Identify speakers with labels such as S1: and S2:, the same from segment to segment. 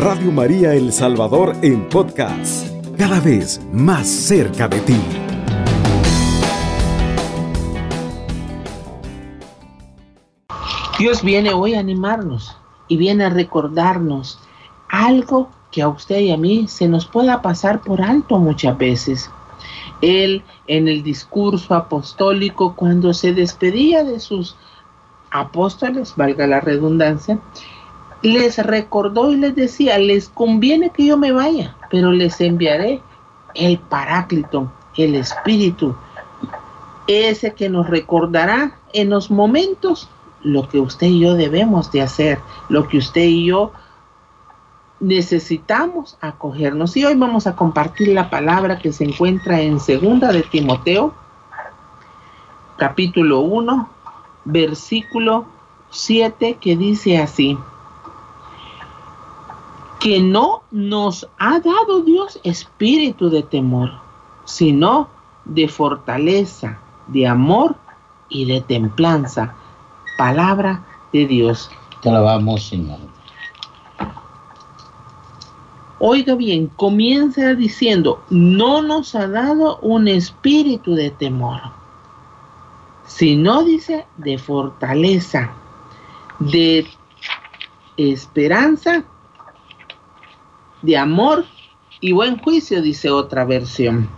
S1: Radio María El Salvador en podcast, cada vez más cerca de ti.
S2: Dios viene hoy a animarnos y viene a recordarnos algo que a usted y a mí se nos pueda pasar por alto muchas veces. Él en el discurso apostólico, cuando se despedía de sus apóstoles, valga la redundancia, les recordó y les decía, les conviene que yo me vaya, pero les enviaré el Paráclito, el Espíritu, ese que nos recordará en los momentos lo que usted y yo debemos de hacer, lo que usted y yo necesitamos acogernos. Y hoy vamos a compartir la palabra que se encuentra en segunda de Timoteo, capítulo 1, versículo 7, que dice así, que no nos ha dado Dios espíritu de temor, sino de fortaleza, de amor y de templanza. Palabra de Dios.
S3: Te alabamos, Señor.
S2: Oiga bien, comienza diciendo, no nos ha dado un espíritu de temor, sino dice de fortaleza, de esperanza, de amor y buen juicio, dice otra versión.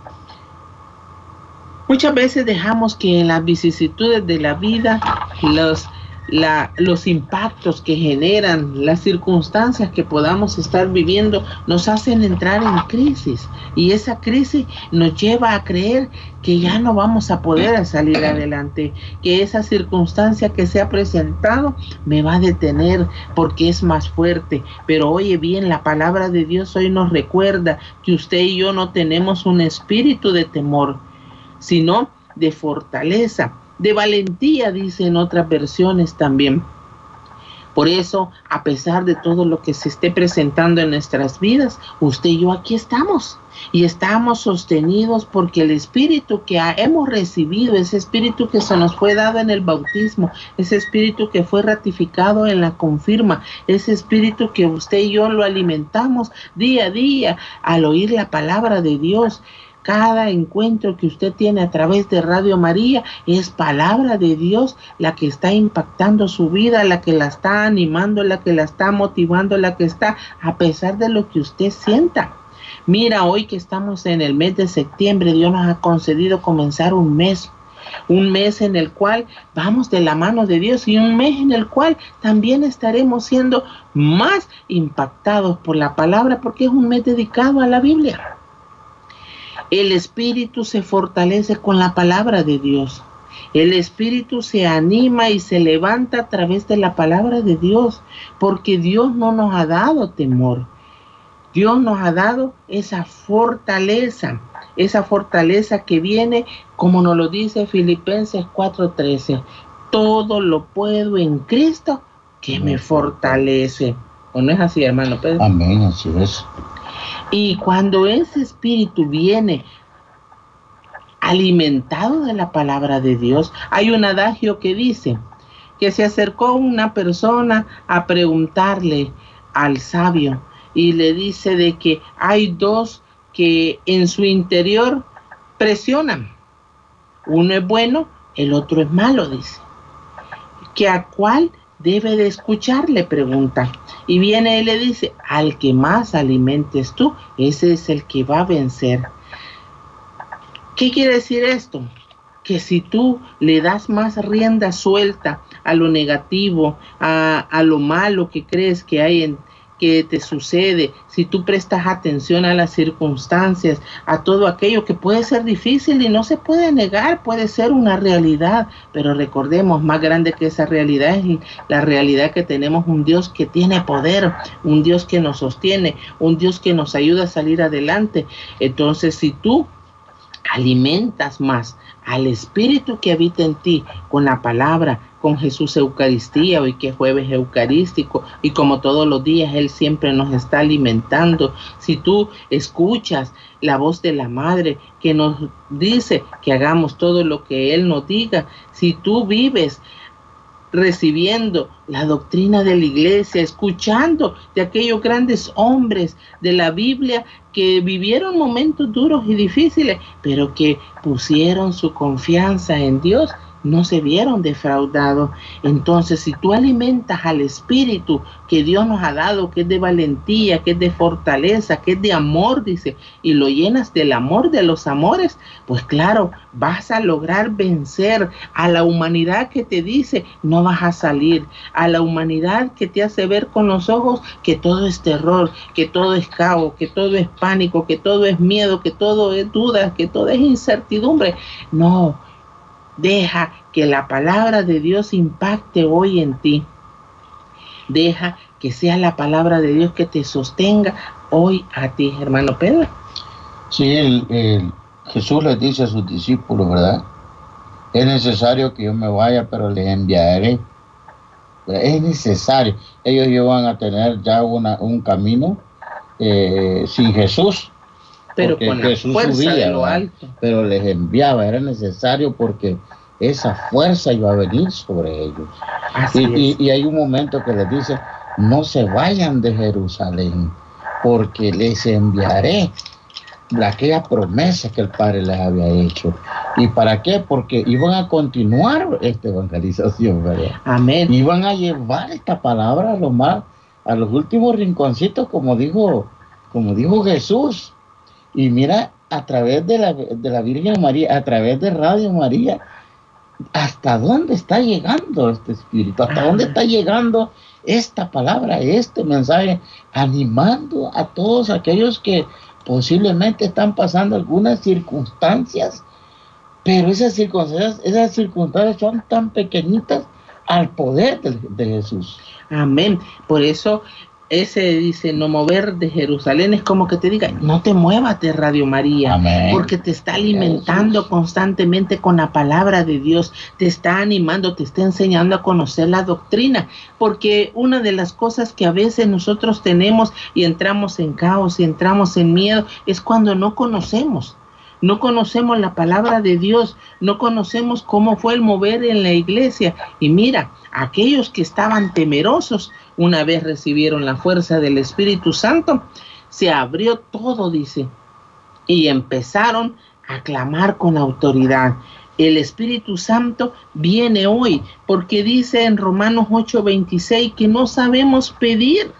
S2: Muchas veces dejamos que en las vicisitudes de la vida los los impactos que generan, las circunstancias que podamos estar viviendo, nos hacen entrar en crisis. Y esa crisis nos lleva a creer que ya no vamos a poder salir adelante, que esa circunstancia que se ha presentado me va a detener porque es más fuerte. Pero oye bien, la palabra de Dios hoy nos recuerda que usted y yo no tenemos un espíritu de temor, sino de fortaleza de valentía, dice en otras versiones también. Por eso, a pesar de todo lo que se esté presentando en nuestras vidas, usted y yo aquí estamos. Y estamos sostenidos porque el espíritu que hemos recibido, ese espíritu que se nos fue dado en el bautismo, ese espíritu que fue ratificado en la confirma, ese espíritu que usted y yo lo alimentamos día a día al oír la palabra de Dios cada encuentro que usted tiene a través de Radio María es palabra de Dios la que está impactando su vida, la que la está animando, la que la está motivando, la que está a pesar de lo que usted sienta. Mira, hoy que estamos en el mes de septiembre, Dios nos ha concedido comenzar un mes un mes en el cual vamos de la mano de Dios y un mes en el cual también estaremos siendo más impactados por la palabra porque es un mes dedicado a la Biblia. El espíritu se fortalece con la palabra de Dios. El espíritu se anima y se levanta a través de la palabra de Dios, porque Dios no nos ha dado temor. Dios nos ha dado esa fortaleza, esa fortaleza que viene, como nos lo dice Filipenses 4:13, todo lo puedo en Cristo que me fortalece. ¿O no es así, hermano Pedro?
S3: Amén, así es.
S2: Y cuando ese espíritu viene alimentado de la palabra de Dios, hay un adagio que dice que se acercó una persona a preguntarle al sabio y le dice de que hay dos que en su interior presionan. Uno es bueno, el otro es malo, dice. ¿Que a cuál debe de escuchar? Le pregunta. Y viene y le dice, al que más alimentes tú, ese es el que va a vencer. ¿Qué quiere decir esto? Que si tú le das más rienda suelta a lo negativo, a, a lo malo que crees que hay en, que te sucede, si tú prestas atención a las circunstancias, a todo aquello que puede ser difícil y no se puede negar, puede ser una realidad, pero recordemos, más grande que esa realidad es la realidad que tenemos un Dios que tiene poder, un Dios que nos sostiene, un Dios que nos ayuda a salir adelante. Entonces, si tú alimentas más al Espíritu que habita en ti con la palabra, con Jesús Eucaristía, hoy que es jueves eucarístico, y como todos los días Él siempre nos está alimentando. Si tú escuchas la voz de la Madre que nos dice que hagamos todo lo que Él nos diga, si tú vives recibiendo la doctrina de la iglesia, escuchando de aquellos grandes hombres de la Biblia que vivieron momentos duros y difíciles, pero que pusieron su confianza en Dios no se vieron defraudados. Entonces, si tú alimentas al espíritu que Dios nos ha dado, que es de valentía, que es de fortaleza, que es de amor, dice, y lo llenas del amor de los amores, pues claro, vas a lograr vencer a la humanidad que te dice, no vas a salir, a la humanidad que te hace ver con los ojos que todo es terror, que todo es caos, que todo es pánico, que todo es miedo, que todo es duda, que todo es incertidumbre. No Deja que la palabra de Dios impacte hoy en ti. Deja que sea la palabra de Dios que te sostenga hoy a ti, hermano Pedro.
S3: Sí, Jesús le dice a sus discípulos, ¿verdad? Es necesario que yo me vaya, pero les enviaré. Es necesario. Ellos iban a tener ya un camino eh, sin Jesús,
S2: pero con la fuerza de lo alto.
S3: Pero les enviaba, era necesario porque esa fuerza iba a venir sobre ellos. Y, hay un momento que les dice, no se vayan de Jerusalén, porque les enviaré aquella promesa que el Padre les había hecho. ¿Y para qué? Porque iban a continuar esta evangelización, ¿verdad?
S2: Amén.
S3: Iban a llevar esta palabra a los más, a los últimos rinconcitos, como dijo, como dijo Jesús. Y mira, a través de la, de la Virgen María, a través de Radio María, hasta dónde está llegando este espíritu, hasta dónde está llegando esta palabra, este mensaje, animando a todos aquellos que posiblemente están pasando algunas circunstancias, pero esas circunstancias, esas circunstancias son tan pequeñitas al poder de, de Jesús.
S2: Amén. Por eso ese dice no mover de Jerusalén es como que te diga no te muevas de Radio María porque te está alimentando constantemente con la palabra de Dios te está animando te está enseñando a conocer la doctrina porque una de las cosas que a veces nosotros tenemos y entramos en caos y entramos en miedo es cuando no conocemos. No conocemos la palabra de Dios, no conocemos cómo fue el mover en la iglesia. Y mira, aquellos que estaban temerosos, una vez recibieron la fuerza del Espíritu Santo, se abrió todo, dice, y empezaron a clamar con autoridad. El Espíritu Santo viene hoy porque dice en Romanos 8:26 que no sabemos pedir,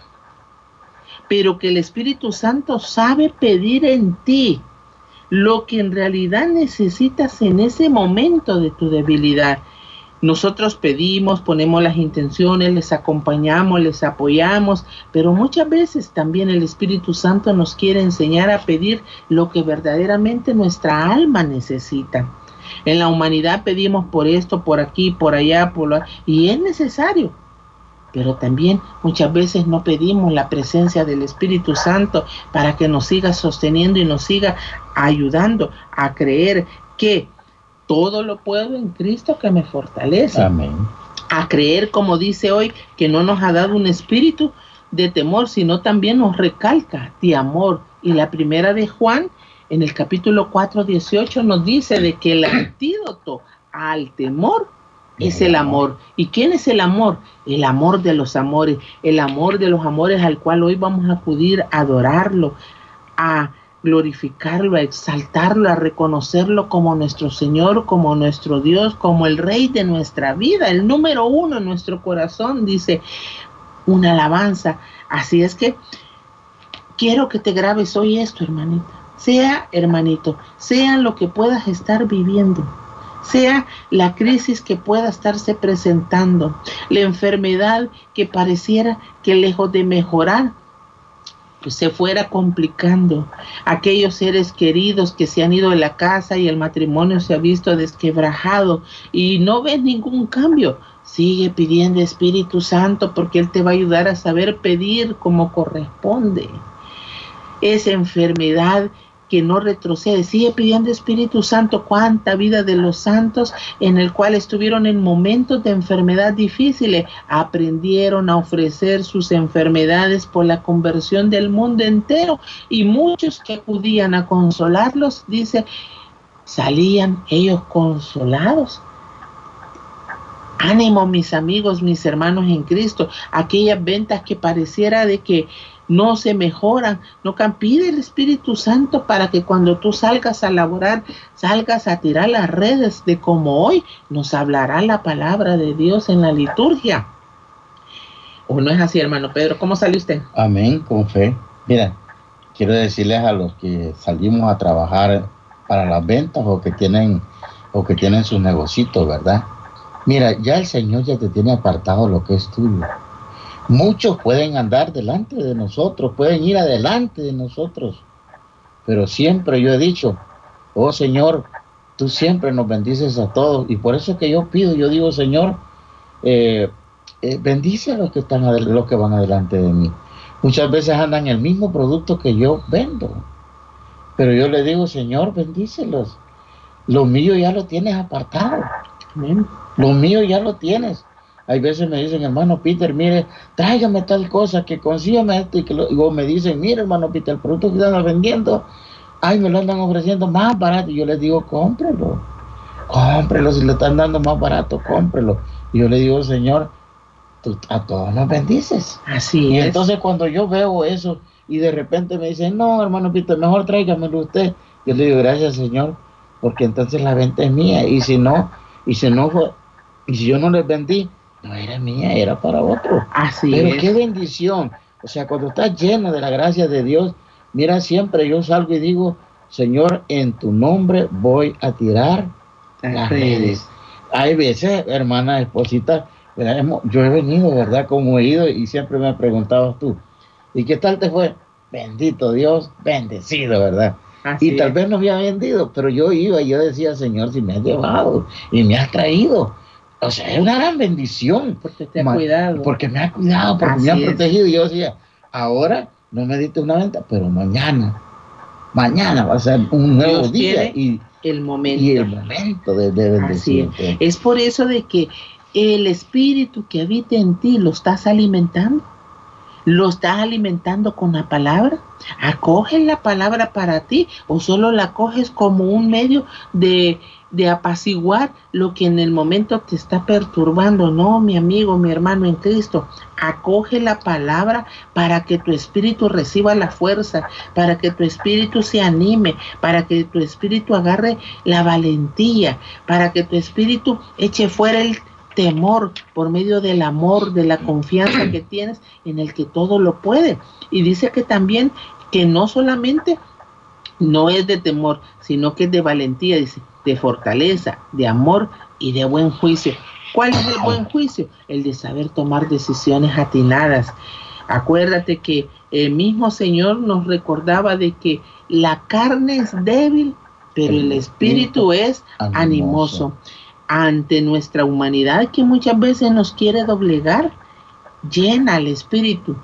S2: pero que el Espíritu Santo sabe pedir en ti lo que en realidad necesitas en ese momento de tu debilidad. Nosotros pedimos, ponemos las intenciones, les acompañamos, les apoyamos, pero muchas veces también el Espíritu Santo nos quiere enseñar a pedir lo que verdaderamente nuestra alma necesita. En la humanidad pedimos por esto, por aquí, por allá, por y es necesario, pero también muchas veces no pedimos la presencia del Espíritu Santo para que nos siga sosteniendo y nos siga ayudando a creer que todo lo puedo en Cristo que me fortalece.
S3: Amén.
S2: A creer, como dice hoy, que no nos ha dado un espíritu de temor, sino también nos recalca de amor. Y la primera de Juan, en el capítulo 4, 18, nos dice de que el antídoto al temor es el amor. ¿Y quién es el amor? El amor de los amores, el amor de los amores al cual hoy vamos a acudir a adorarlo, a glorificarlo, a exaltarlo, a reconocerlo como nuestro Señor, como nuestro Dios, como el Rey de nuestra vida, el número uno en nuestro corazón, dice una alabanza. Así es que quiero que te grabes hoy esto, hermanita. Sea, hermanito, sea lo que puedas estar viviendo sea la crisis que pueda estarse presentando, la enfermedad que pareciera que lejos de mejorar, se fuera complicando. Aquellos seres queridos que se han ido de la casa y el matrimonio se ha visto desquebrajado y no ves ningún cambio. Sigue pidiendo Espíritu Santo porque Él te va a ayudar a saber pedir como corresponde. Esa enfermedad que no retrocede. Sigue pidiendo Espíritu Santo cuánta vida de los santos en el cual estuvieron en momentos de enfermedad difíciles. Aprendieron a ofrecer sus enfermedades por la conversión del mundo entero y muchos que acudían a consolarlos, dice, salían ellos consolados. Ánimo, mis amigos, mis hermanos en Cristo. Aquellas ventas que pareciera de que no se mejoran. No pide el Espíritu Santo para que cuando tú salgas a laborar, salgas a tirar las redes de como hoy nos hablará la palabra de Dios en la liturgia. ¿O no es así, hermano Pedro? ¿Cómo sale usted?
S3: Amén, con fe. Mira, quiero decirles a los que salimos a trabajar para las ventas o que tienen o que tienen sus negocios, ¿verdad? Mira, ya el Señor ya te tiene apartado lo que es tuyo. Muchos pueden andar delante de nosotros, pueden ir adelante de nosotros, pero siempre yo he dicho, oh Señor, tú siempre nos bendices a todos y por eso es que yo pido, yo digo, Señor, eh, eh, bendice a los que están los que van adelante de mí. Muchas veces andan el mismo producto que yo vendo, pero yo le digo, Señor, bendícelos. Lo mío ya lo tienes apartado. Lo mío ya lo tienes. Hay veces me dicen, hermano Peter, mire, tráigame tal cosa, que consígame esto, y que luego me dicen, mire, hermano Peter, el producto que están vendiendo, ay, me lo andan ofreciendo más barato. Y yo les digo, cómprelo, cómprelo, si le están dando más barato, cómprelo. Y yo le digo, Señor, tú a todos nos bendices.
S2: Así
S3: y
S2: es.
S3: entonces cuando yo veo eso y de repente me dicen, no, hermano Peter, mejor tráigamelo usted. Yo le digo, gracias, Señor, porque entonces la venta es mía. Y si no, y si no, y si yo no les vendí, no era mía, era para otro.
S2: Así
S3: Pero
S2: es.
S3: qué bendición. O sea, cuando estás lleno de la gracia de Dios, mira, siempre yo salgo y digo, Señor, en tu nombre voy a tirar las redes. Hay veces, hermana, esposita, yo he venido, ¿verdad? Como he ido y siempre me preguntabas tú, ¿y qué tal te fue? Bendito Dios, bendecido, ¿verdad?
S2: Así
S3: y tal
S2: es.
S3: vez no había vendido, pero yo iba y yo decía, Señor, si me has llevado y me has traído. O sea, es una gran bendición.
S2: Porque te ha
S3: Ma-
S2: cuidado.
S3: Porque me ha cuidado, porque
S2: Así
S3: me ha protegido. Y yo decía, ahora no me diste una venta, pero mañana, mañana va a ser un nuevo
S2: Dios
S3: día y,
S2: el momento.
S3: y el momento de, bendecirte.
S2: Es por eso de que el espíritu que habita en ti lo estás alimentando. ¿Lo estás alimentando con la palabra? ¿Acoges la palabra para ti o solo la coges como un medio de, de apaciguar lo que en el momento te está perturbando? No, mi amigo, mi hermano en Cristo. Acoge la palabra para que tu espíritu reciba la fuerza, para que tu espíritu se anime, para que tu espíritu agarre la valentía, para que tu espíritu eche fuera el temor por medio del amor, de la confianza que tienes en el que todo lo puede. Y dice que también que no solamente no es de temor, sino que es de valentía, dice, de fortaleza, de amor y de buen juicio. ¿Cuál es el buen juicio? El de saber tomar decisiones atinadas. Acuérdate que el mismo Señor nos recordaba de que la carne es débil, pero el espíritu es animoso ante nuestra humanidad que muchas veces nos quiere doblegar, llena el espíritu.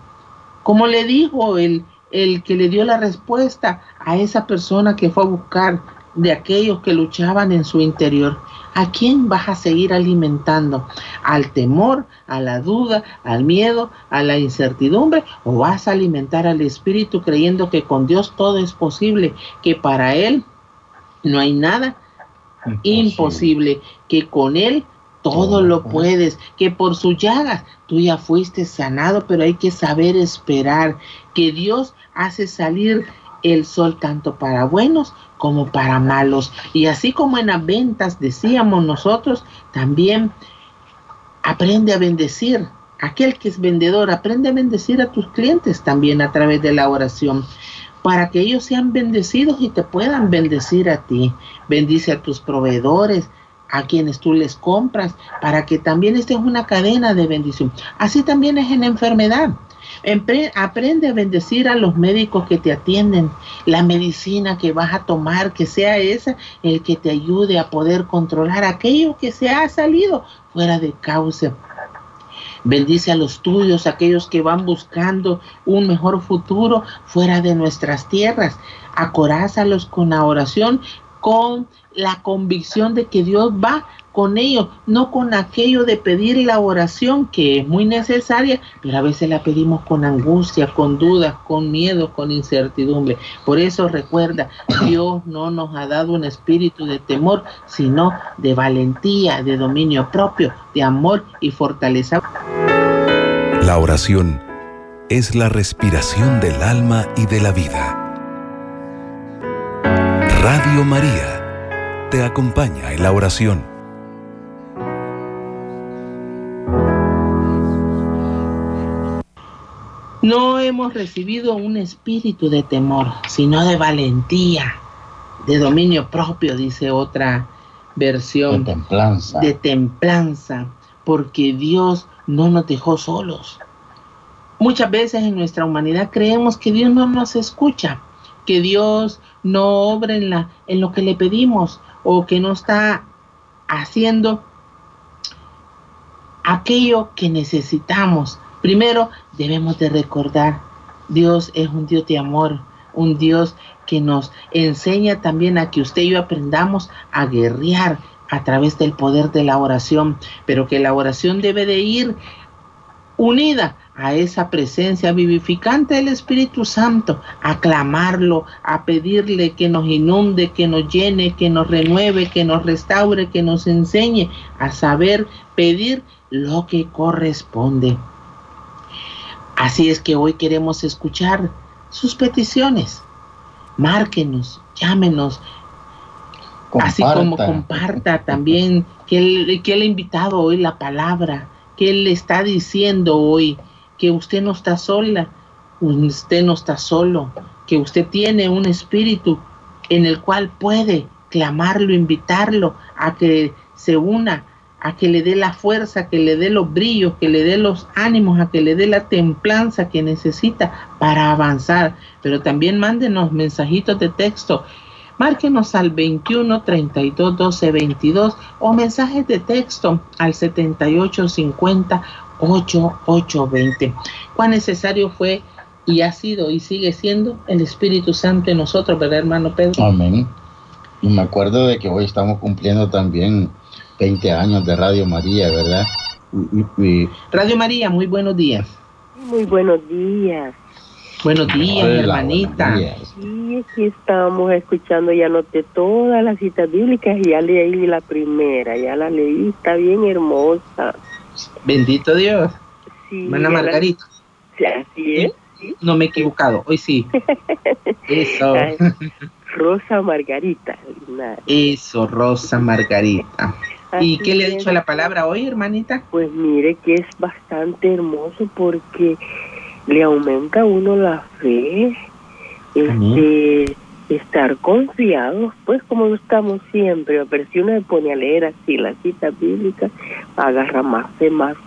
S2: Como le dijo el, el que le dio la respuesta a esa persona que fue a buscar de aquellos que luchaban en su interior. ¿A quién vas a seguir alimentando? ¿Al temor, a la duda, al miedo, a la incertidumbre? ¿O vas a alimentar al espíritu creyendo que con Dios todo es posible, que para Él no hay nada imposible, que con Él todo lo puedes, que por sus llagas tú ya fuiste sanado, pero hay que saber esperar, que Dios hace salir el sol tanto para buenos como para malos. Y así como en las ventas decíamos nosotros, también aprende a bendecir. Aquel que es vendedor, aprende a bendecir a tus clientes también a través de la oración para que ellos sean bendecidos y te puedan bendecir a ti. Bendice a tus proveedores, a quienes tú les compras, para que también esta es una cadena de bendición. Así también es en enfermedad. Aprende a bendecir a los médicos que te atienden, la medicina que vas a tomar, que sea esa el que te ayude a poder controlar aquello que se ha salido fuera de causa. Bendice a los tuyos, aquellos que van buscando un mejor futuro fuera de nuestras tierras. Acorázalos con la oración, con la convicción de que Dios va con ellos, no con aquello de pedir la oración que es muy necesaria, pero a veces la pedimos con angustia, con dudas, con miedo, con incertidumbre. Por eso recuerda, Dios no nos ha dado un espíritu de temor, sino de valentía, de dominio propio, de amor y fortaleza.
S1: La oración es la respiración del alma y de la vida. Radio María te acompaña en la oración.
S2: No hemos recibido un espíritu de temor, sino de valentía, de dominio propio, dice otra versión.
S3: De templanza.
S2: De templanza, porque Dios no nos dejó solos. Muchas veces en nuestra humanidad creemos que Dios no nos escucha, que Dios no obra en, la, en lo que le pedimos o que no está haciendo aquello que necesitamos. Primero debemos de recordar, Dios es un Dios de amor, un Dios que nos enseña también a que usted y yo aprendamos a guerrear a través del poder de la oración, pero que la oración debe de ir unida a esa presencia vivificante del Espíritu Santo, a clamarlo, a pedirle que nos inunde, que nos llene, que nos renueve, que nos restaure, que nos enseñe a saber pedir lo que corresponde. Así es que hoy queremos escuchar sus peticiones. Márquenos, llámenos, así como comparta también que él, que él ha invitado hoy la palabra, que él le está diciendo hoy que usted no está sola, usted no está solo, que usted tiene un espíritu en el cual puede clamarlo, invitarlo a que se una, a que le dé la fuerza, que le dé los brillos, que le dé los ánimos, a que le dé la templanza que necesita para avanzar. Pero también mándenos mensajitos de texto. Márquenos al 21 32 12 22 o mensajes de texto al 78 50 8820. Cuán necesario fue y ha sido y sigue siendo el Espíritu Santo en nosotros, ¿verdad, hermano Pedro?
S3: Amén. Y me acuerdo de que hoy estamos cumpliendo también 20 años de Radio María, ¿verdad?
S2: Radio María, muy buenos días.
S4: Muy buenos días.
S2: Buenos días, hermanita.
S4: Sí, aquí estamos escuchando, ya noté todas las citas bíblicas y ya leí la primera, ya la leí, está bien hermosa.
S2: Bendito Dios. Sí, Margarita.
S4: así es.
S2: No me he equivocado, hoy sí. Eso.
S4: Rosa Margarita.
S2: Eso, Rosa Margarita. ¿Y qué le ha dicho la palabra hoy, hermanita?
S4: Pues mire que es bastante hermoso porque le aumenta a uno la fe, este, estar confiados, pues como estamos siempre, pero si uno se pone a leer así la cita bíblica, agarra más fe, más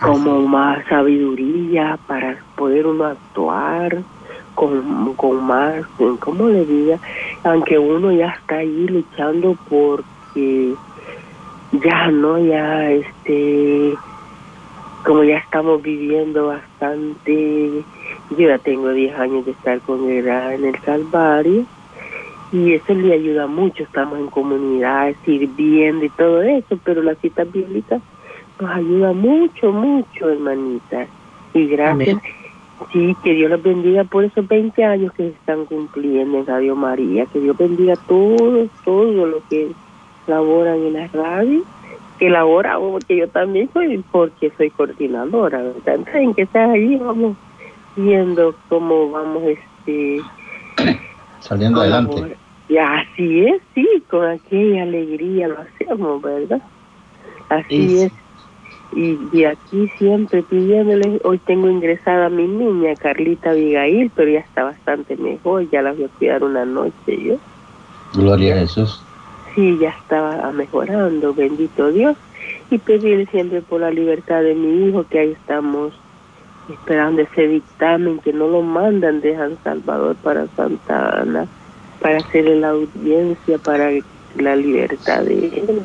S4: como más sabiduría para poder uno actuar con, con más, como le diga, aunque uno ya está ahí luchando porque ya no, ya este, como ya estamos viviendo bastante yo ya tengo 10 años de estar con él en el Calvario y eso le ayuda mucho. Estamos en comunidad, sirviendo y todo eso, pero la cita bíblica nos ayuda mucho, mucho, hermanita. Y gracias. Sí, que Dios los bendiga por esos 20 años que se están cumpliendo en Radio María. Que Dios bendiga todo, todo lo que laboran en la radio. Que labora, porque yo también soy, porque soy coordinadora, ¿verdad? en que estás ahí, vamos viendo cómo vamos este
S3: saliendo adelante.
S4: Y así es, sí, con aquella alegría lo hacemos, ¿verdad? Así es. Y de aquí siempre pidiéndole, hoy tengo ingresada a mi niña, Carlita Abigail, pero ya está bastante mejor, ya la voy a cuidar una noche yo.
S3: Gloria a Jesús.
S4: Sí, ya estaba mejorando, bendito Dios. Y pedirle siempre por la libertad de mi hijo, que ahí estamos esperando ese dictamen que no lo mandan de San Salvador para Santa Ana para hacerle la audiencia para la libertad de él.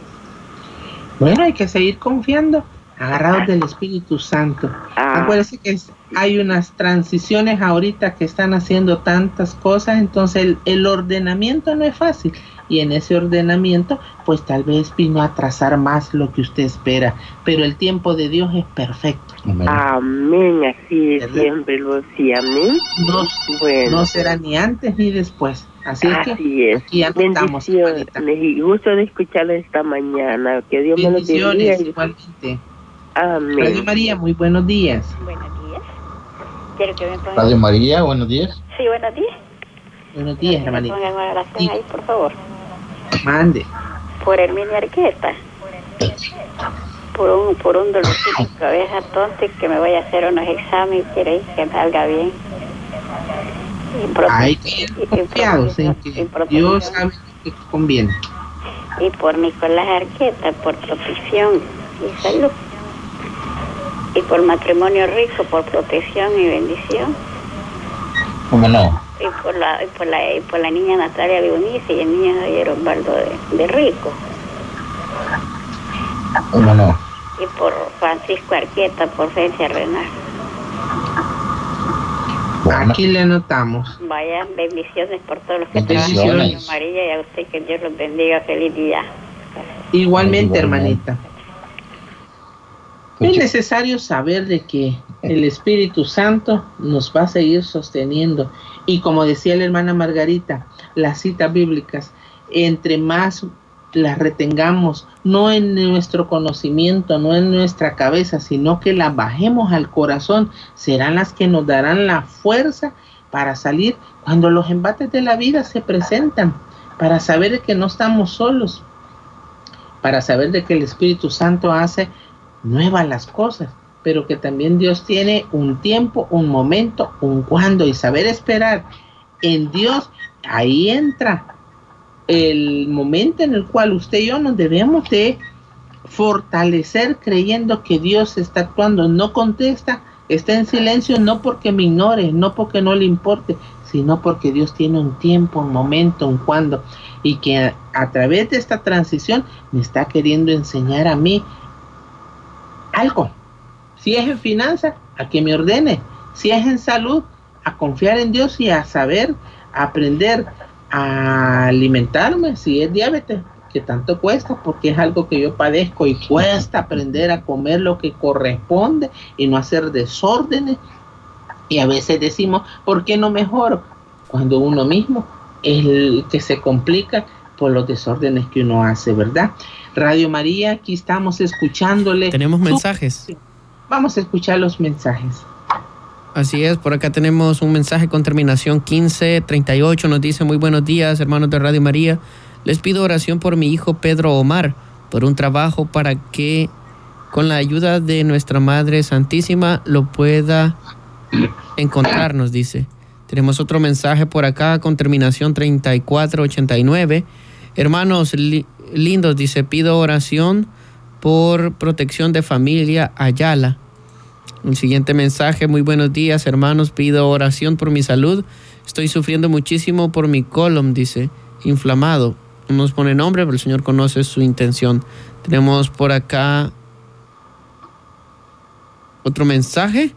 S2: Bueno, hay que seguir confiando, agarrados del Espíritu Santo.
S4: Ah.
S2: Acuérdense que es- hay unas transiciones ahorita que están haciendo tantas cosas, entonces el, el ordenamiento no es fácil. Y en ese ordenamiento, pues tal vez vino a trazar más lo que usted espera, pero el tiempo de Dios es perfecto.
S3: Amén.
S4: Amén, así es,
S2: ¿Verdad?
S4: siempre lo decía, amén.
S2: No,
S4: Bueno,
S2: no será ni antes ni después. Así es que
S4: así es.
S2: aquí
S4: Bendiciones y gusto de escucharlo esta mañana. Que Dios me lo bendiga.
S2: Bendiciones
S4: y-
S2: igualmente. Radio
S4: Amén.
S2: María, muy buenos días.
S5: Buenos días. Quiero que me pongan.
S3: Radio María, buenos días.
S5: Sí, buenos días.
S2: Buenos días, hermanita.
S5: pongan una oración
S2: Sí.
S5: ahí, por favor.
S2: Mande.
S5: Por Herminia Arqueta. Por un, por un dolorcito de cabeza tonto y que me voy a hacer unos exámenes. Quiero ir que me salga bien. Y
S2: Hay que
S5: y- y
S2: confiados en
S5: y
S2: que. Dios sabe lo que conviene.
S5: Y por Nicolás Arqueta, por protección y salud. Y por matrimonio rico, por protección y bendición.
S3: ¿Cómo no?
S5: y por la y por la y por la niña Natalia Leonice y el niño Javier Osvaldo de, de Rico
S3: ¿Cómo no?
S5: y por Francisco Arqueta por Fencia Renal
S3: Bueno,
S2: Aquí le anotamos.
S5: vaya bendiciones por todos los que trabajan en María y a usted que Dios los bendiga feliz día
S2: Igualmente,
S3: Igualmente.
S2: hermanita. Es necesario saber de que el Espíritu Santo nos va a seguir sosteniendo. Y como decía la hermana Margarita, las citas bíblicas, entre más las retengamos, no en nuestro conocimiento, no en nuestra cabeza, sino que las bajemos al corazón, serán las que nos darán la fuerza para salir cuando los embates de la vida se presentan, para saber que no estamos solos, para saber de que el Espíritu Santo hace nuevas las cosas, pero que también Dios tiene un tiempo, un momento, un cuándo y saber esperar en Dios, ahí entra el momento en el cual usted y yo nos debemos de fortalecer creyendo que Dios está actuando, no contesta, está en silencio no porque me ignore, no porque no le importe, sino porque Dios tiene un tiempo, un momento, un cuándo. Y que a, a través de esta transición me está queriendo enseñar a mí algo. Si es en finanzas, a que me ordene. Si es en salud, a confiar en Dios y a saber aprender a alimentarme. Si es diabetes, que tanto cuesta, porque es algo que yo padezco y cuesta aprender a comer lo que corresponde y no hacer desórdenes. Y a veces decimos, ¿por qué no mejoro? Cuando uno mismo es el que se complica por los desórdenes que uno hace, ¿verdad? Radio María, aquí estamos escuchándole.
S6: Tenemos mensajes.
S2: Vamos a escuchar los mensajes.
S6: Así es, por acá tenemos un mensaje con terminación 1538. Nos dice muy buenos días, hermanos de Radio María. Les pido oración por mi hijo Pedro Omar, por un trabajo para que con la ayuda de nuestra Madre Santísima lo pueda encontrar, nos dice. Tenemos otro mensaje por acá con terminación 3489. Hermanos li- lindos, dice, pido oración por protección de familia Ayala. El siguiente mensaje, muy buenos días hermanos, pido oración por mi salud. Estoy sufriendo muchísimo por mi colon, dice, inflamado. No nos pone nombre, pero el Señor conoce su intención. Tenemos por acá otro mensaje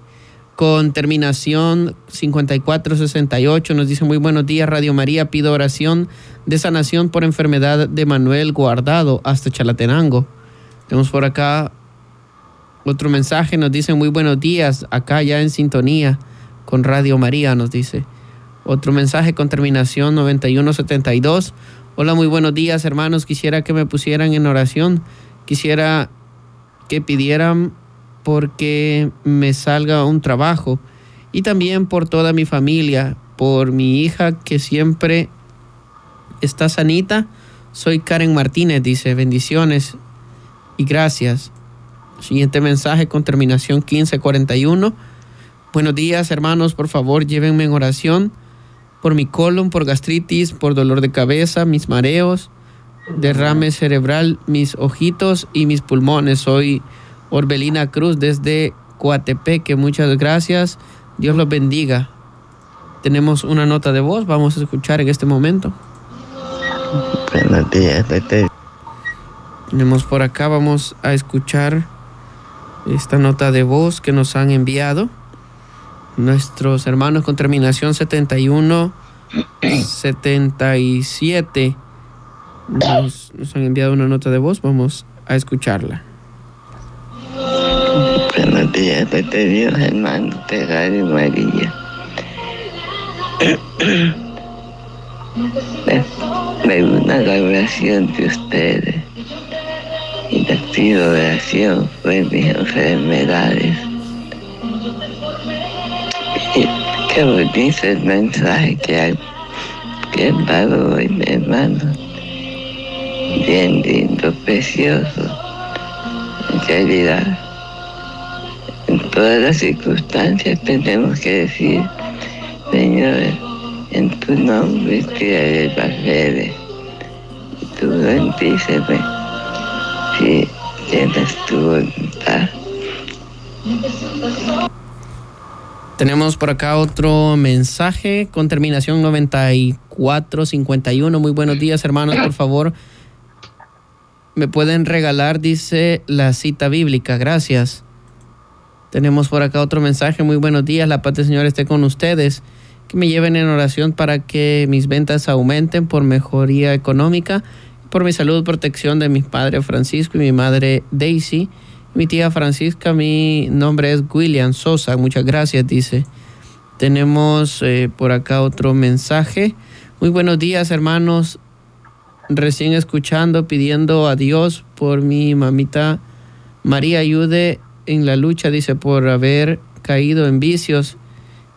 S6: con terminación 5468. Nos dice muy buenos días Radio María, pido oración de sanación por enfermedad de Manuel Guardado hasta Chalatenango. Tenemos por acá otro mensaje, nos dice muy buenos días, acá ya en sintonía con Radio María, nos dice. Otro mensaje con terminación 9172. Hola, muy buenos días hermanos, quisiera que me pusieran en oración, quisiera que pidieran porque me salga un trabajo y también por toda mi familia, por mi hija que siempre está sanita. Soy Karen Martínez, dice, bendiciones y gracias. Siguiente mensaje con terminación 1541. Buenos días, hermanos, por favor, llévenme en oración por mi colon, por gastritis, por dolor de cabeza, mis mareos, derrame cerebral, mis ojitos y mis pulmones. Soy Orbelina Cruz desde Coatepeque. Muchas gracias. Dios los bendiga. Tenemos una nota de voz, vamos a escuchar en este momento.
S7: Buenos días, Tete.
S6: Tenemos por acá, vamos a escuchar esta nota de voz que nos han enviado nuestros hermanos con terminación 71 77 nos, nos han enviado una nota de voz vamos a escucharla
S7: Buenos días, Dios, hermano de Radio María. Me una oración de ustedes y les pido oración por mis enfermedades. Y qué bonito el mensaje que, hay, que han dado hoy, mi hermano. Bien lindo, precioso. En realidad, todas las circunstancias tenemos que decir, Señor, en tu nombre crearé el fe. Tú bendíceme si tienes tu voluntad.
S6: Tenemos por acá otro mensaje con terminación 9451. Muy buenos días, hermanos. Por favor, me pueden regalar, dice la cita bíblica. Gracias. Tenemos por acá otro mensaje. Muy buenos días. La paz del Señor esté con ustedes. Que me lleven en oración para que mis ventas aumenten por mejoría económica, por mi salud, protección de mi padre Francisco y mi madre Daisy. Mi tía Francisca, mi nombre es William Sosa. Muchas gracias, dice. Tenemos eh, por acá otro mensaje. Muy buenos días, hermanos. Recién escuchando, pidiendo a Dios por mi mamita María ayude en la lucha, dice, por haber caído en vicios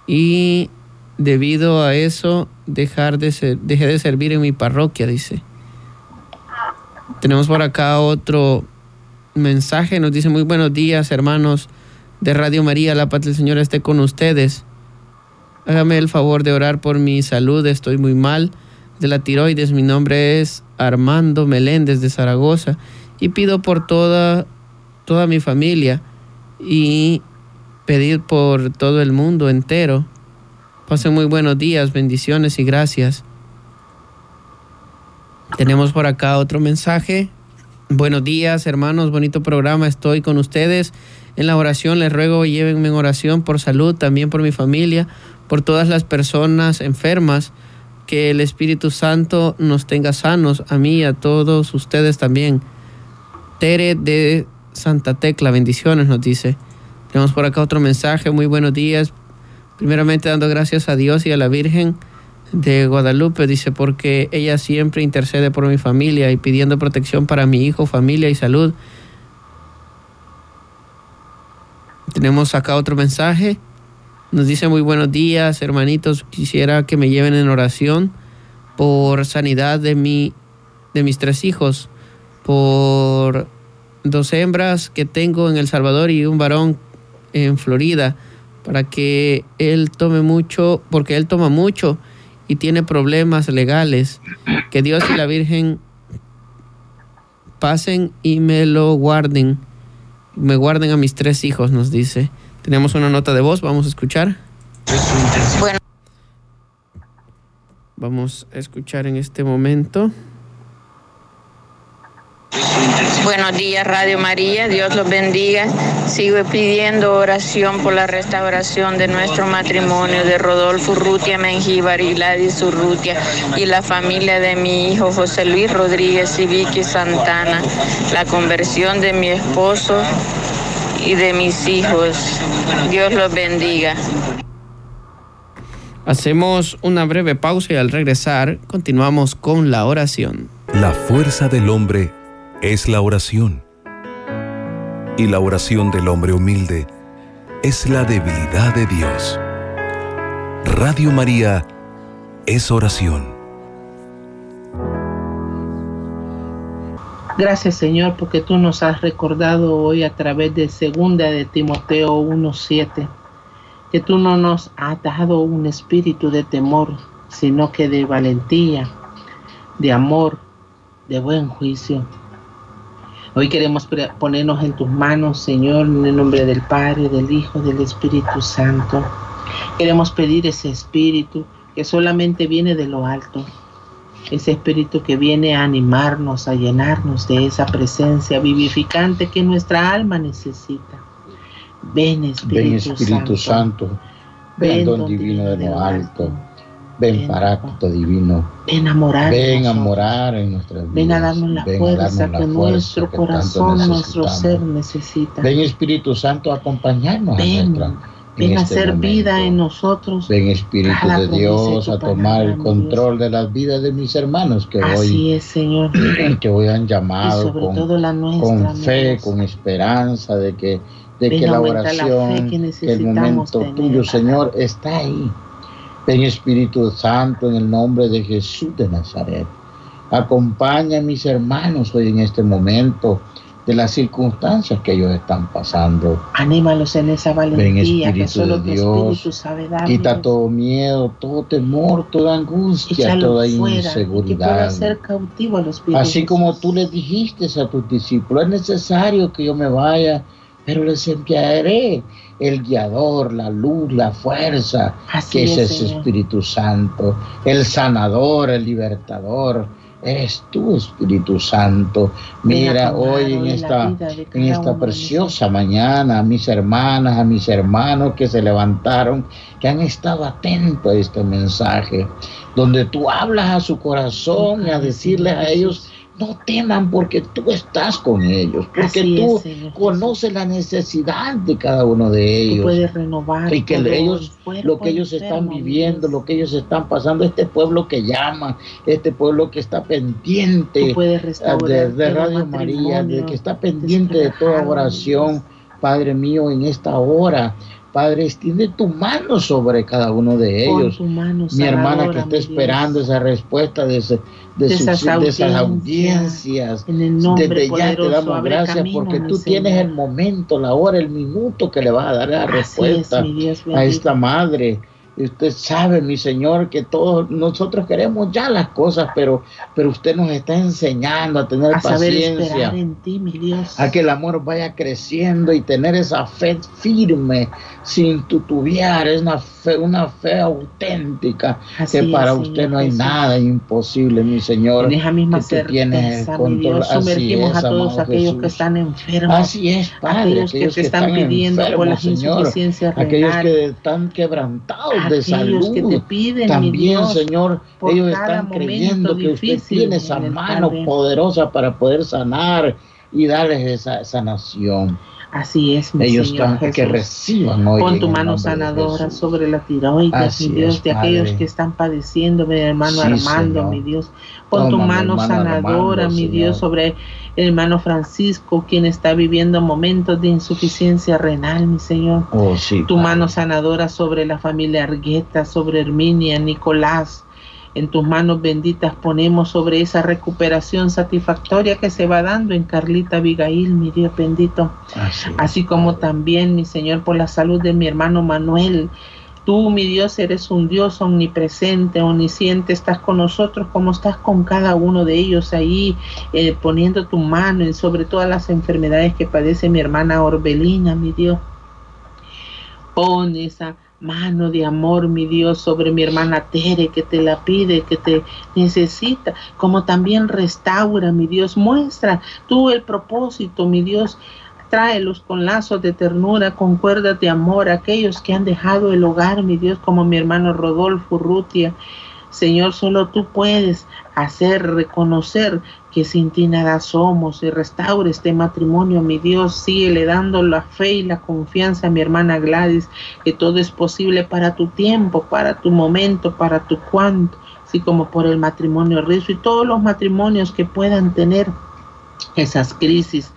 S6: y debido a eso dejar de ser, dejé de servir en mi parroquia, dice. Tenemos por acá otro mensaje, nos dice muy buenos días hermanos de Radio María, la paz del Señor esté con ustedes. Hágame el favor de orar por mi salud, estoy muy mal de la tiroides, mi nombre es Armando Meléndez de Zaragoza y pido por toda, toda mi familia y pedir por todo el mundo entero. Pasen muy buenos días, bendiciones y gracias. Tenemos por acá otro mensaje. Buenos días, hermanos, bonito programa, estoy con ustedes. En la oración les ruego llévenme en oración por salud, también por mi familia, por todas las personas enfermas, que el Espíritu Santo nos tenga sanos, a mí y a todos ustedes también. Tere de Santa Tecla, bendiciones, nos dice. Tenemos por acá otro mensaje, muy buenos días. Primeramente dando gracias a Dios y a la Virgen de Guadalupe, dice, porque ella siempre intercede por mi familia y pidiendo protección para mi hijo, familia y salud. Tenemos acá otro mensaje. Nos dice muy buenos días, hermanitos. Quisiera que me lleven en oración por sanidad de mi, de mis tres hijos, por dos hembras que tengo en El Salvador y un varón en Florida, para que él tome mucho, porque él toma mucho y tiene problemas legales. Que Dios y la Virgen pasen y me lo guarden. Me guarden a mis tres hijos, nos dice. Tenemos una nota de voz, vamos a escuchar.
S5: Bueno.
S6: Vamos a escuchar en este momento.
S5: Buenos días, Radio María. Dios los bendiga. Sigo pidiendo oración por la restauración de nuestro matrimonio de Rodolfo Urrutia Mengíbar y Gladys Urrutia y la familia de mi hijo José Luis Rodríguez y Vicky Santana. La conversión de mi esposo y de mis hijos. Dios los bendiga.
S6: Hacemos una breve pausa y al regresar continuamos con la oración.
S1: La fuerza del hombre es la oración. Y la oración del hombre humilde es la debilidad de Dios. Radio María es oración.
S2: Gracias Señor porque tú nos has recordado hoy a través de segunda de Timoteo 1.7 que tú no nos has dado un espíritu de temor, sino que de valentía, de amor, de buen juicio. Hoy queremos ponernos en tus manos, Señor, en el nombre del Padre, del Hijo, del Espíritu Santo. Queremos pedir ese espíritu que solamente viene de lo alto, ese espíritu que viene a animarnos, a llenarnos de esa presencia vivificante que nuestra alma necesita. Ven Espíritu,
S3: Ven, Espíritu Santo. Ven, don divino de lo alto. Ven, Paráclito divino.
S2: Ven a morar.
S3: Ven a morar en nuestras vidas.
S2: Ven a darnos la fuerza que nuestro corazón, nuestro ser necesita.
S3: Ven Espíritu Santo a acompañarnos
S2: ven,
S3: a nuestra
S2: Ven
S3: en
S2: a hacer
S3: momento.
S2: vida en nosotros.
S3: Ven Espíritu de Dios a tomar el control de las vidas de mis hermanos que
S2: Así
S3: hoy,
S2: es, Señor.
S3: que hoy han llamado
S2: sobre
S3: con,
S2: todo la nuestra.
S3: con fe, con esperanza de que, de
S2: Ven,
S3: que la oración,
S2: que
S3: el momento tuyo. Señor, está ahí. Ven Espíritu Santo en el nombre de Jesús de Nazaret. Acompaña a mis hermanos hoy en este momento de las circunstancias que ellos están pasando.
S2: Anímalos en esa valentía que
S3: Espíritu
S2: solo
S3: de
S2: tu
S3: Dios,
S2: Espíritu sabe dar.
S3: Quita todo miedo, todo temor, toda angustia, toda
S2: fuera, que
S3: inseguridad.
S2: ser cautivo a los pies de
S3: Así como tú les dijiste a tus discípulos, es necesario que yo me vaya, pero les enviaré el guiador, la luz, la fuerza,
S2: Así
S3: que es
S2: es,
S3: ese. Espíritu Santo, el sanador, el libertador. Eres tú, Espíritu Santo. Mira, hoy en esta, en esta preciosa mañana, a mis hermanas, a mis hermanos que se levantaron, que han estado atentos a este mensaje, donde tú hablas a su corazón y a decirles a ellos. No teman porque tú estás con ellos, porque
S2: Así
S3: tú
S2: es,
S3: conoces la necesidad de cada uno de
S2: Tú
S3: ellos.
S2: puedes renovar
S3: Y que ellos, lo que ellos están
S2: enfermo,
S3: viviendo,
S2: Dios.
S3: lo que ellos están pasando, este pueblo que llama, este pueblo que está pendiente
S2: Tú restaurar
S3: de, de Radio María, de que está pendiente de toda oración. Padre mío, en esta hora. Padre, extiende tu mano sobre cada uno de ellos.
S2: tu mano
S3: Mi hermana que está
S2: Dios.
S3: esperando esa respuesta de, ese- de,
S2: De
S3: sus-
S2: esas
S3: de esas
S2: audiencias.
S3: Desde ya te damos gracias
S2: camino,
S3: porque tú tienes el momento, la hora, el minuto que le vas a dar la
S2: Así
S3: respuesta
S2: es, mi Dios
S3: a esta madre. Y usted sabe, mi Señor, que todos nosotros queremos ya las cosas, pero, pero usted nos está enseñando a tener
S2: a saber
S3: paciencia,
S2: esperar en ti, mi Dios.
S3: a que el amor vaya creciendo y tener esa fe firme, sin tutubiar, es una fe, una fe auténtica,
S2: Así
S3: que
S2: es,
S3: para
S2: Señor
S3: usted no hay
S2: Jesús.
S3: nada imposible, mi Señor.
S2: En esa misma
S3: que
S2: certeza, mi. Dios,
S3: Así
S2: sumergimos
S3: es,
S2: a todos aquellos
S3: Jesús.
S2: que están enfermos,
S3: Así es, Padre,
S2: aquellos que te están pidiendo por las
S3: Señor,
S2: insuficiencias
S3: aquellos
S2: renal,
S3: que están quebrantados de salud.
S2: que te piden, mi
S3: También,
S2: Dios,
S3: Señor, ellos están creyendo que usted tiene esa mano poderosa para poder sanar y darles esa sanación.
S2: Así es, mi
S3: Ellos
S2: Señor
S3: están, que
S2: Jesús.
S3: reciban hoy.
S2: Pon tu mano sanadora
S3: Jesús.
S2: sobre la tiroides, mi Dios,
S3: es,
S2: de aquellos que están padeciendo, mi hermano
S3: Sí,
S2: Armando,
S3: Señor.
S2: mi Dios. Pon tu
S3: Toma,
S2: mano sanadora,
S3: Armando,
S2: mi
S3: Señor.
S2: Dios, sobre el hermano Francisco, quien está viviendo momentos de insuficiencia renal, mi Señor.
S3: Oh, sí,
S2: Tu
S3: Padre.
S2: mano sanadora sobre la familia Argueta, sobre Herminia, Nicolás. En tus manos benditas ponemos sobre esa recuperación satisfactoria que se va dando en Carlita Abigail, mi Dios bendito.
S3: Así,
S2: como también, mi Señor, por la salud de mi hermano Manuel. Tú, mi Dios, eres un Dios omnipresente, omnisciente, estás con nosotros como estás con cada uno de ellos ahí, eh, poniendo tu mano en sobre todas las enfermedades que padece mi hermana Orbelina, mi Dios. Pon esa mano de amor, mi Dios, sobre mi hermana Tere, que te la pide, que te necesita, como también restaura, mi Dios, muestra tú el propósito, mi Dios, tráelos con lazos de ternura, con cuerdas de amor, aquellos que han dejado el hogar, mi Dios, como mi hermano Rodolfo Rutia. Señor, solo tú puedes hacer reconocer que sin ti nada somos y restaure este matrimonio, mi Dios, síguele dando la fe y la confianza a mi hermana Gladys, que todo es posible para tu tiempo, para tu momento, para tu cuanto, así como por el matrimonio Rizo y todos los matrimonios que puedan tener esas crisis.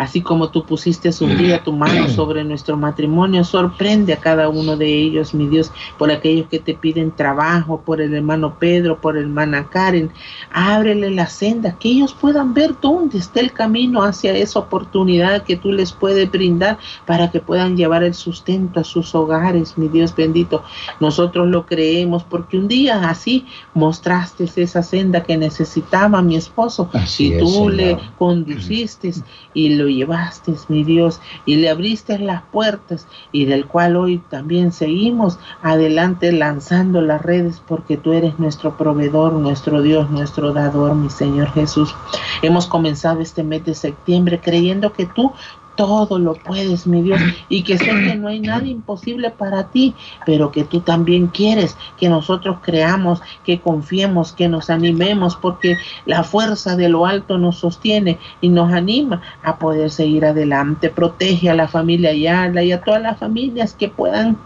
S2: Así como tú pusiste un día tu mano sobre nuestro matrimonio, sorprende a cada uno de ellos, mi Dios, por aquellos que te piden trabajo, por el hermano Pedro, por hermana Karen. Ábrele la senda, que ellos puedan ver dónde está el camino hacia esa oportunidad que tú les puedes brindar para que puedan llevar el sustento a sus hogares, mi Dios bendito. Nosotros lo creemos porque un día así mostraste esa senda que necesitaba mi esposo
S3: Así
S2: y
S3: es,
S2: tú le conduciste y lo llevaste, mi Dios, y le abriste las puertas y del cual hoy también seguimos adelante lanzando las redes porque tú eres nuestro proveedor, nuestro Dios, nuestro dador, mi Señor Jesús. Hemos comenzado este mes de septiembre creyendo que tú todo lo puedes, mi Dios, y que sé que no hay nada imposible para ti, pero que tú también quieres que nosotros creamos, que confiemos, que nos animemos, porque la fuerza de lo alto nos sostiene y nos anima a poder seguir adelante. Protege a la familia Ayala y a todas las familias que puedan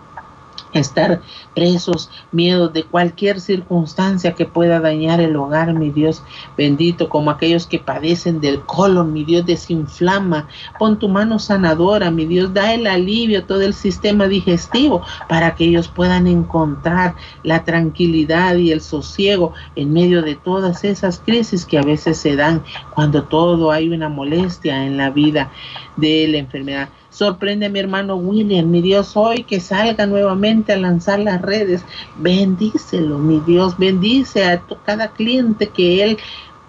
S2: estar presos, miedos de cualquier circunstancia que pueda dañar el hogar, mi Dios bendito, como aquellos que padecen del colon, mi Dios desinflama, pon tu mano sanadora, mi Dios, da el alivio a todo el sistema digestivo para que ellos puedan encontrar la tranquilidad y el sosiego en medio de todas esas crisis que a veces se dan cuando todo hay una molestia en la vida de la enfermedad. Sorprende a mi hermano William, mi Dios, hoy que salga nuevamente a lanzar las redes. Bendícelo, mi Dios, bendice a cada cliente que él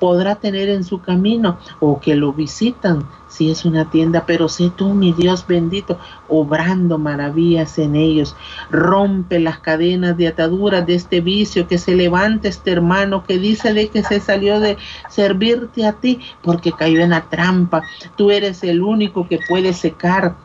S2: podrá tener en su camino o que lo visitan si es una tienda, pero sé tú, mi Dios bendito, obrando maravillas en ellos. Rompe las cadenas de ataduras de este vicio, que se levante este hermano que dice de que se salió de servirte a ti porque cayó en la trampa. Tú eres el único que puede secar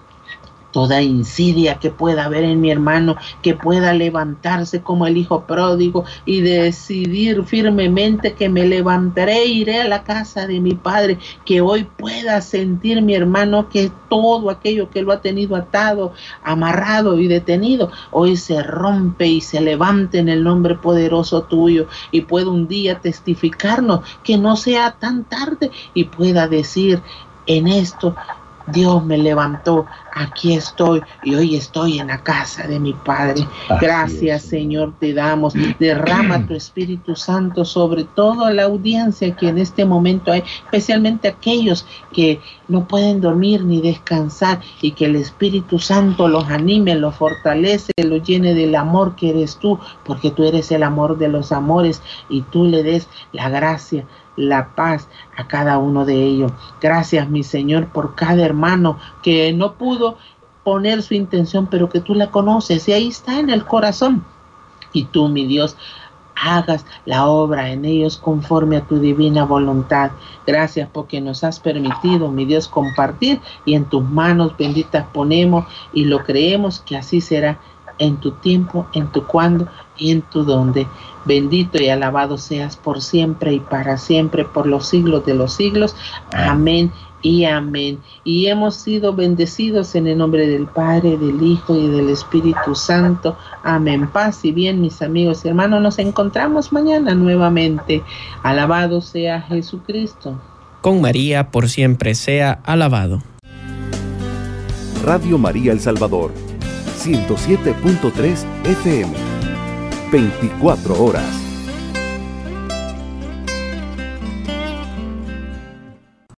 S2: toda insidia que pueda haber en mi hermano, que pueda levantarse como el hijo pródigo y decidir firmemente que me levantaré iré a la casa de mi padre, que hoy pueda sentir mi hermano que todo aquello que lo ha tenido atado, amarrado y detenido, hoy se rompe y se levante en el nombre poderoso tuyo y pueda un día testificarnos que no sea tan tarde y pueda decir en esto Dios me levantó, aquí estoy y hoy estoy en la casa de mi Padre. Gracias Señor te damos. Derrama tu Espíritu Santo sobre toda la audiencia que en este momento hay, especialmente aquellos que no pueden dormir ni descansar y que el Espíritu Santo los anime, los fortalece, los llene del amor que eres tú, porque tú eres el amor de los amores y tú le des la gracia la paz a cada uno de ellos. Gracias, mi Señor, por cada hermano que no pudo poner su intención, pero que tú la conoces y ahí está en el corazón. Y tú, mi Dios, hagas la obra en ellos conforme a tu divina voluntad. Gracias porque nos has permitido, mi Dios, compartir y en tus manos benditas ponemos y lo creemos que así será en tu tiempo, en tu cuando y en tu donde. Bendito y alabado seas por siempre y para siempre, por los siglos de los siglos. Amén y amén. Y hemos sido bendecidos en el nombre del Padre, del Hijo y del Espíritu Santo. Amén. Paz y bien, mis amigos y hermanos. Nos encontramos mañana nuevamente. Alabado sea Jesucristo.
S6: Con María por siempre sea alabado.
S1: Radio María El Salvador, 107.3 FM. 24 horas.